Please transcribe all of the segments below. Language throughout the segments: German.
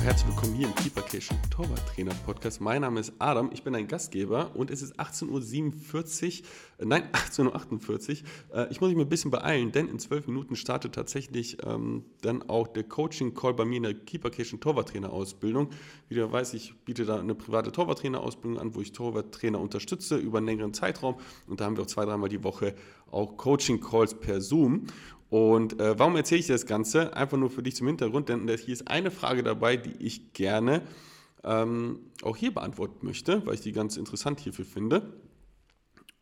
Herzlich willkommen hier im Keepercation Torwart Trainer Podcast. Mein Name ist Adam, ich bin ein Gastgeber und es ist 18.47 Uhr, äh, nein, 18.48 Uhr. Äh, ich muss mich ein bisschen beeilen, denn in zwölf Minuten startet tatsächlich ähm, dann auch der Coaching-Call bei mir in der Keepercation Torwarttrainer Ausbildung. Wie du weißt, ich biete da eine private Torwarttrainer Ausbildung an, wo ich Torwarttrainer unterstütze über einen längeren Zeitraum und da haben wir auch zwei, dreimal die Woche auch Coaching-Calls per Zoom. Und äh, warum erzähle ich das Ganze? Einfach nur für dich zum Hintergrund, denn hier ist eine Frage dabei, die ich gerne ähm, auch hier beantworten möchte, weil ich die ganz interessant hierfür finde.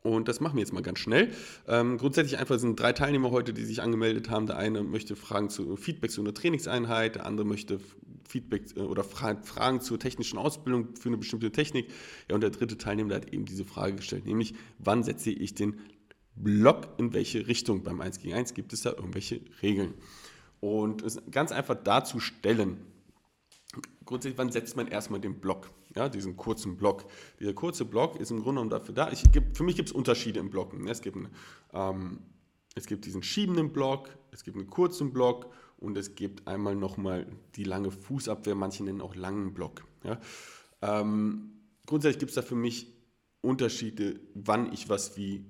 Und das machen wir jetzt mal ganz schnell. Ähm, grundsätzlich einfach sind drei Teilnehmer heute, die sich angemeldet haben. Der eine möchte Fragen zu Feedback zu einer Trainingseinheit, der andere möchte Feedback äh, oder Fra Fragen zur technischen Ausbildung für eine bestimmte Technik. Ja, und der dritte Teilnehmer der hat eben diese Frage gestellt, nämlich wann setze ich den Block in welche Richtung. Beim 1 gegen 1 gibt es da irgendwelche Regeln. Und es ganz einfach darzustellen. Grundsätzlich, wann setzt man erstmal den Block? Ja, diesen kurzen Block. Dieser kurze Block ist im Grunde genommen dafür da. Ich, für mich gibt es Unterschiede im Blocken. Es gibt, einen, ähm, es gibt diesen schiebenden Block, es gibt einen kurzen Block und es gibt einmal nochmal die lange Fußabwehr, manche nennen auch langen Block. Ja. Ähm, grundsätzlich gibt es da für mich Unterschiede, wann ich was wie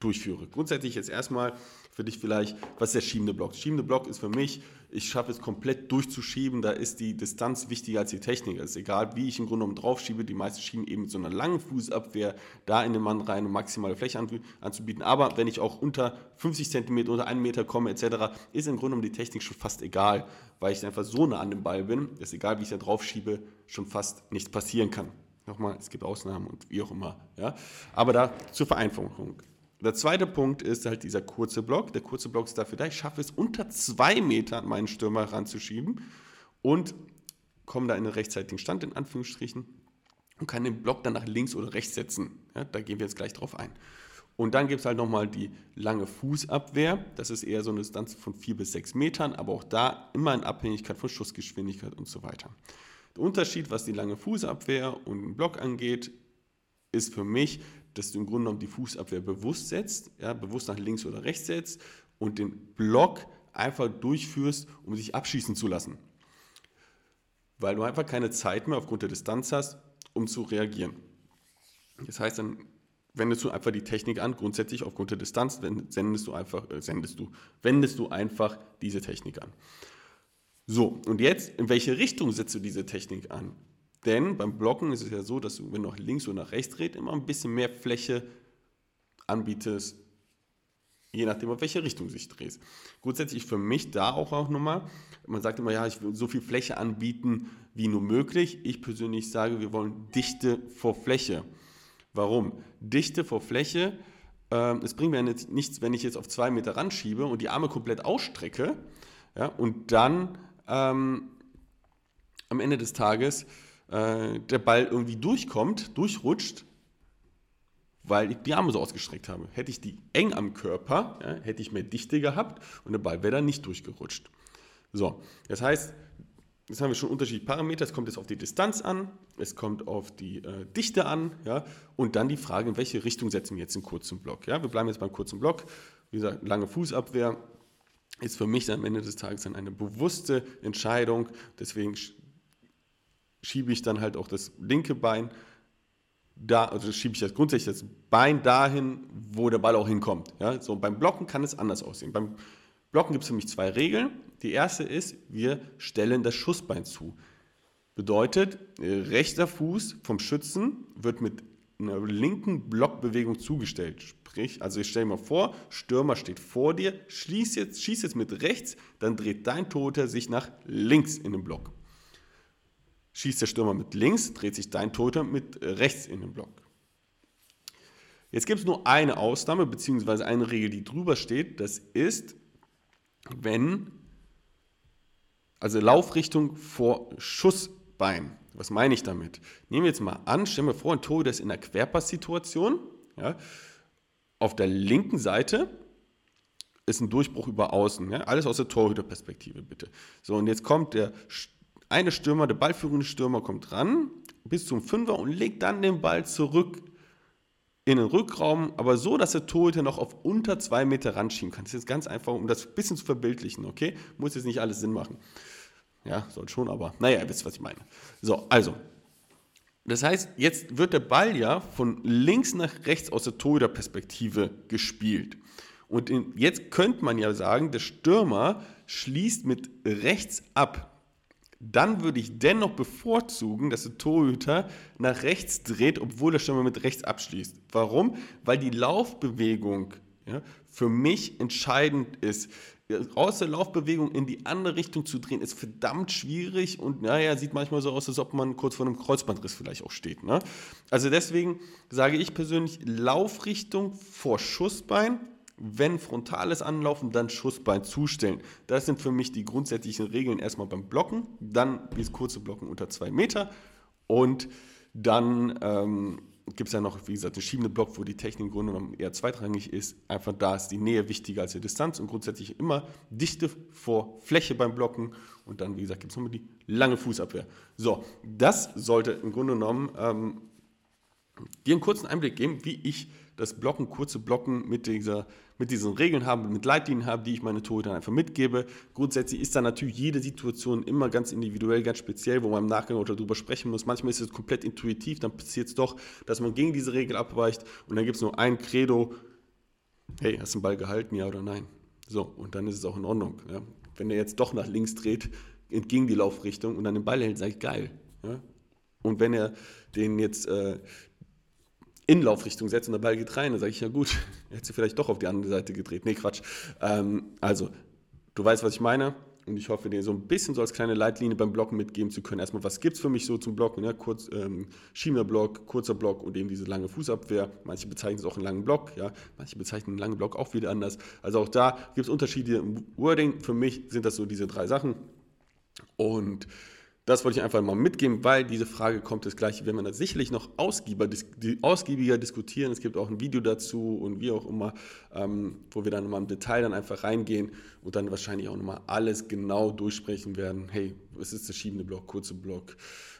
durchführe. Grundsätzlich jetzt erstmal für dich vielleicht, was ist der schiebende Block? Der schiebende Block ist für mich, ich schaffe es komplett durchzuschieben, da ist die Distanz wichtiger als die Technik. Es ist egal, wie ich im Grunde genommen draufschiebe, die meisten schieben eben mit so einer langen Fußabwehr da in den Mann rein, um maximale Fläche anzubieten. Aber wenn ich auch unter 50 cm, unter 1 Meter komme etc., ist im Grunde genommen die Technik schon fast egal, weil ich einfach so nah an dem Ball bin, ist egal, wie ich da drauf schiebe, schon fast nichts passieren kann. Nochmal, es gibt Ausnahmen und wie auch immer. Ja? Aber da zur Vereinfachung. Der zweite Punkt ist halt dieser kurze Block. Der kurze Block ist dafür da, ich schaffe es unter zwei Meter an meinen Stürmer ranzuschieben und komme da in einen rechtzeitigen Stand, in Anführungsstrichen, und kann den Block dann nach links oder rechts setzen. Ja, da gehen wir jetzt gleich drauf ein. Und dann gibt es halt nochmal die lange Fußabwehr. Das ist eher so eine Distanz von vier bis sechs Metern, aber auch da immer in Abhängigkeit von Schussgeschwindigkeit und so weiter. Der Unterschied, was die lange Fußabwehr und den Block angeht, ist für mich, dass du im Grunde genommen die Fußabwehr bewusst setzt, ja, bewusst nach links oder rechts setzt und den Block einfach durchführst, um sich abschießen zu lassen. Weil du einfach keine Zeit mehr aufgrund der Distanz hast, um zu reagieren. Das heißt, dann wendest du einfach die Technik an, grundsätzlich aufgrund der Distanz sendest du einfach, äh, sendest du, wendest du einfach diese Technik an. So, und jetzt, in welche Richtung setzt du diese Technik an? Denn beim Blocken ist es ja so, dass du, wenn du nach links oder nach rechts drehst, immer ein bisschen mehr Fläche anbietest, je nachdem, auf welche Richtung du sich drehst. Grundsätzlich für mich da auch, auch nochmal, man sagt immer, ja, ich will so viel Fläche anbieten wie nur möglich. Ich persönlich sage, wir wollen Dichte vor Fläche. Warum? Dichte vor Fläche, äh, es bringt mir nichts, wenn ich jetzt auf zwei Meter ranschiebe und die Arme komplett ausstrecke ja, und dann ähm, am Ende des Tages äh, der Ball irgendwie durchkommt, durchrutscht, weil ich die Arme so ausgestreckt habe. Hätte ich die eng am Körper, ja, hätte ich mehr Dichte gehabt und der Ball wäre dann nicht durchgerutscht. So, das heißt, jetzt haben wir schon unterschiedliche Parameter. Es kommt jetzt auf die Distanz an, es kommt auf die äh, Dichte an, ja, und dann die Frage, in welche Richtung setzen wir jetzt den kurzen Block. Ja, wir bleiben jetzt beim kurzen Block. Wie gesagt, lange Fußabwehr ist für mich am Ende des Tages dann eine bewusste Entscheidung. Deswegen schiebe ich dann halt auch das linke Bein da, also schiebe ich das grundsätzlich das Bein dahin, wo der Ball auch hinkommt. Ja? So, beim Blocken kann es anders aussehen. Beim Blocken gibt es mich zwei Regeln. Die erste ist, wir stellen das Schussbein zu. Bedeutet, rechter Fuß vom Schützen wird mit einer linken Blockbewegung zugestellt. Sprich, also ich stelle mir vor, Stürmer steht vor dir, schieß jetzt, schieß jetzt mit rechts, dann dreht dein Toter sich nach links in den Block. Schießt der Stürmer mit links, dreht sich dein Toter mit rechts in den Block. Jetzt gibt es nur eine Ausnahme, beziehungsweise eine Regel, die drüber steht. Das ist, wenn, also Laufrichtung vor Schussbein. Was meine ich damit? Nehmen wir jetzt mal an, stellen wir vor, ein Torhüter ist in einer Querpasssituation. Ja, auf der linken Seite ist ein Durchbruch über außen. Ja, alles aus der Torhüterperspektive, bitte. So, und jetzt kommt der eine Stürmer, der ballführende Stürmer kommt ran bis zum Fünfer und legt dann den Ball zurück in den Rückraum, aber so, dass der Torhüter noch auf unter zwei Meter ranschieben kann. Das ist jetzt ganz einfach, um das ein bisschen zu verbildlichen, okay? Muss jetzt nicht alles Sinn machen. Ja, soll schon, aber naja, ihr wisst, was ich meine. So, also. Das heißt, jetzt wird der Ball ja von links nach rechts aus der Torhüter-Perspektive gespielt. Und in, jetzt könnte man ja sagen, der Stürmer schließt mit rechts ab. Dann würde ich dennoch bevorzugen, dass der Torhüter nach rechts dreht, obwohl der Stürmer mit rechts abschließt. Warum? Weil die Laufbewegung ja, für mich entscheidend ist. Aus der Laufbewegung in die andere Richtung zu drehen, ist verdammt schwierig und naja, sieht manchmal so aus, als ob man kurz vor einem Kreuzbandriss vielleicht auch steht. Ne? Also deswegen sage ich persönlich Laufrichtung vor Schussbein wenn frontales Anlaufen, dann Schussbein zustellen. Das sind für mich die grundsätzlichen Regeln erstmal beim Blocken, dann dieses kurze Blocken unter zwei Meter und dann ähm, gibt es ja noch, wie gesagt, den schiebenden Block, wo die Technik im Grunde genommen eher zweitrangig ist. Einfach da ist die Nähe wichtiger als die Distanz und grundsätzlich immer Dichte vor Fläche beim Blocken. Und dann, wie gesagt, gibt es nochmal die lange Fußabwehr. So, das sollte im Grunde genommen ähm, dir einen kurzen Einblick geben, wie ich das Blocken, kurze Blocken mit, dieser, mit diesen Regeln habe, mit Leitlinien habe, die ich meine Torhüter einfach mitgebe. Grundsätzlich ist da natürlich jede Situation immer ganz individuell, ganz speziell, wo man im Nachgang oder darüber sprechen muss. Manchmal ist es komplett intuitiv, dann passiert es doch, dass man gegen diese Regel abweicht und dann gibt es nur ein Credo, hey, hast du den Ball gehalten, ja oder nein? So, und dann ist es auch in Ordnung. Ja? Wenn er jetzt doch nach links dreht, entgegen die Laufrichtung und dann den Ball hält, sage ich geil. Ja? Und wenn er den jetzt äh, in Laufrichtung setzt und der Ball geht rein, dann sage ich, ja gut, hätte sie vielleicht doch auf die andere Seite gedreht. Nee, Quatsch. Ähm, also, du weißt, was ich meine. Und ich hoffe, dir so ein bisschen so als kleine Leitlinie beim Blocken mitgeben zu können. Erstmal, was gibt es für mich so zum Blocken? Ja, kurz, ähm, Schieberblock, kurzer Block und eben diese lange Fußabwehr. Manche bezeichnen es auch einen langen Block, ja. Manche bezeichnen einen langen Block auch wieder anders. Also auch da gibt es Unterschiede im Wording. Für mich sind das so diese drei Sachen. Und das wollte ich einfach mal mitgeben, weil diese Frage kommt das gleiche. Wenn wir das sicherlich noch ausgiebiger, ausgiebiger diskutieren. Es gibt auch ein Video dazu und wie auch immer, ähm, wo wir dann nochmal im Detail dann einfach reingehen und dann wahrscheinlich auch nochmal alles genau durchsprechen werden. Hey, was ist der schiebende Block, kurze Block,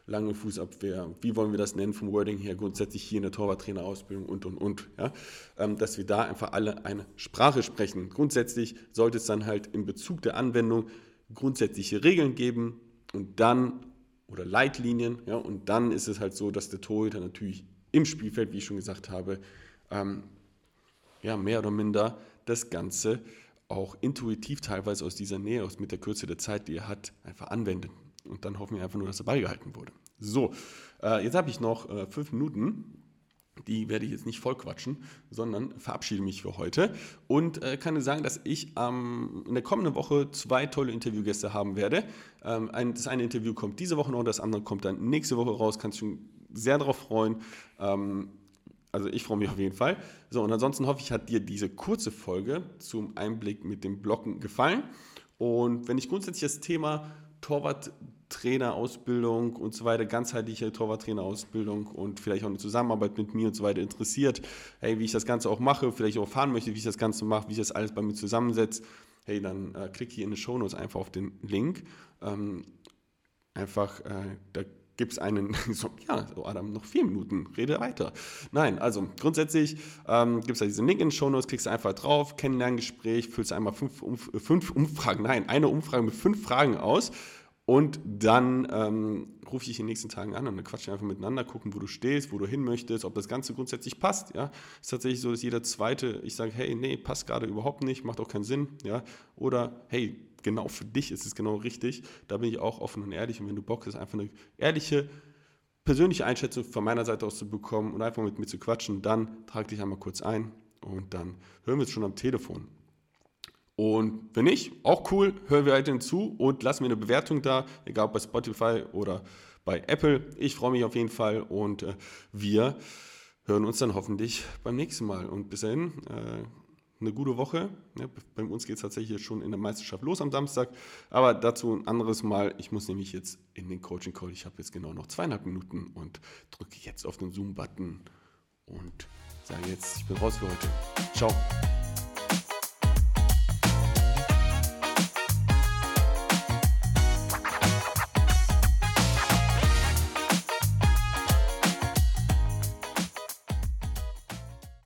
lange Fußabwehr? Wie wollen wir das nennen vom Wording her? Grundsätzlich hier in der Torwarttrainerausbildung und und und. Ja? Ähm, dass wir da einfach alle eine Sprache sprechen. Grundsätzlich sollte es dann halt in Bezug der Anwendung grundsätzliche Regeln geben und dann, oder Leitlinien, ja, und dann ist es halt so, dass der Torhüter natürlich im Spielfeld, wie ich schon gesagt habe, ähm, ja, mehr oder minder das Ganze auch intuitiv teilweise aus dieser Nähe, aus mit der Kürze der Zeit, die er hat, einfach anwendet. Und dann hoffen wir einfach nur, dass er beigehalten wurde. So, äh, jetzt habe ich noch äh, fünf Minuten die werde ich jetzt nicht voll quatschen, sondern verabschiede mich für heute und äh, kann dir sagen, dass ich ähm, in der kommenden Woche zwei tolle Interviewgäste haben werde. Ähm, ein, das eine Interview kommt diese Woche noch, das andere kommt dann nächste Woche raus. Kannst du schon sehr darauf freuen. Ähm, also ich freue mich auf jeden Fall. So, und ansonsten hoffe ich, hat dir diese kurze Folge zum Einblick mit dem Blocken gefallen. Und wenn ich grundsätzlich das Thema Torwart Trainerausbildung und so weiter, ganzheitliche Torwarttrainerausbildung und vielleicht auch eine Zusammenarbeit mit mir und so weiter interessiert, hey, wie ich das Ganze auch mache, vielleicht auch erfahren möchte, wie ich das Ganze mache, wie ich das alles bei mir zusammensetze, hey, dann äh, klick hier in die Shownotes einfach auf den Link. Ähm, einfach, äh, da gibt es einen, so, ja, so Adam, noch vier Minuten, rede weiter. Nein, also grundsätzlich ähm, gibt es da diesen Link in den Shownotes, klickst einfach drauf, Kennenlerngespräch, füllst einmal fünf, Umf fünf Umfragen, nein, eine Umfrage mit fünf Fragen aus und dann ähm, rufe ich dich in den nächsten Tagen an und dann quatschen wir einfach miteinander, gucken, wo du stehst, wo du hin möchtest, ob das Ganze grundsätzlich passt. Ja, ist tatsächlich so, dass jeder Zweite, ich sage, hey, nee, passt gerade überhaupt nicht, macht auch keinen Sinn. Ja, oder hey, genau für dich ist es genau richtig. Da bin ich auch offen und ehrlich. Und wenn du Bock hast, einfach eine ehrliche, persönliche Einschätzung von meiner Seite aus zu bekommen und einfach mit mir zu quatschen, dann trag dich einmal kurz ein und dann hören wir es schon am Telefon. Und wenn nicht, auch cool, hören wir weiterhin zu und lassen mir eine Bewertung da, egal ob bei Spotify oder bei Apple. Ich freue mich auf jeden Fall und äh, wir hören uns dann hoffentlich beim nächsten Mal. Und bis dahin, äh, eine gute Woche. Ja, bei uns geht es tatsächlich schon in der Meisterschaft los am Samstag, aber dazu ein anderes Mal. Ich muss nämlich jetzt in den Coaching Call. Ich habe jetzt genau noch zweieinhalb Minuten und drücke jetzt auf den Zoom-Button und sage jetzt, ich bin raus für heute. Ciao.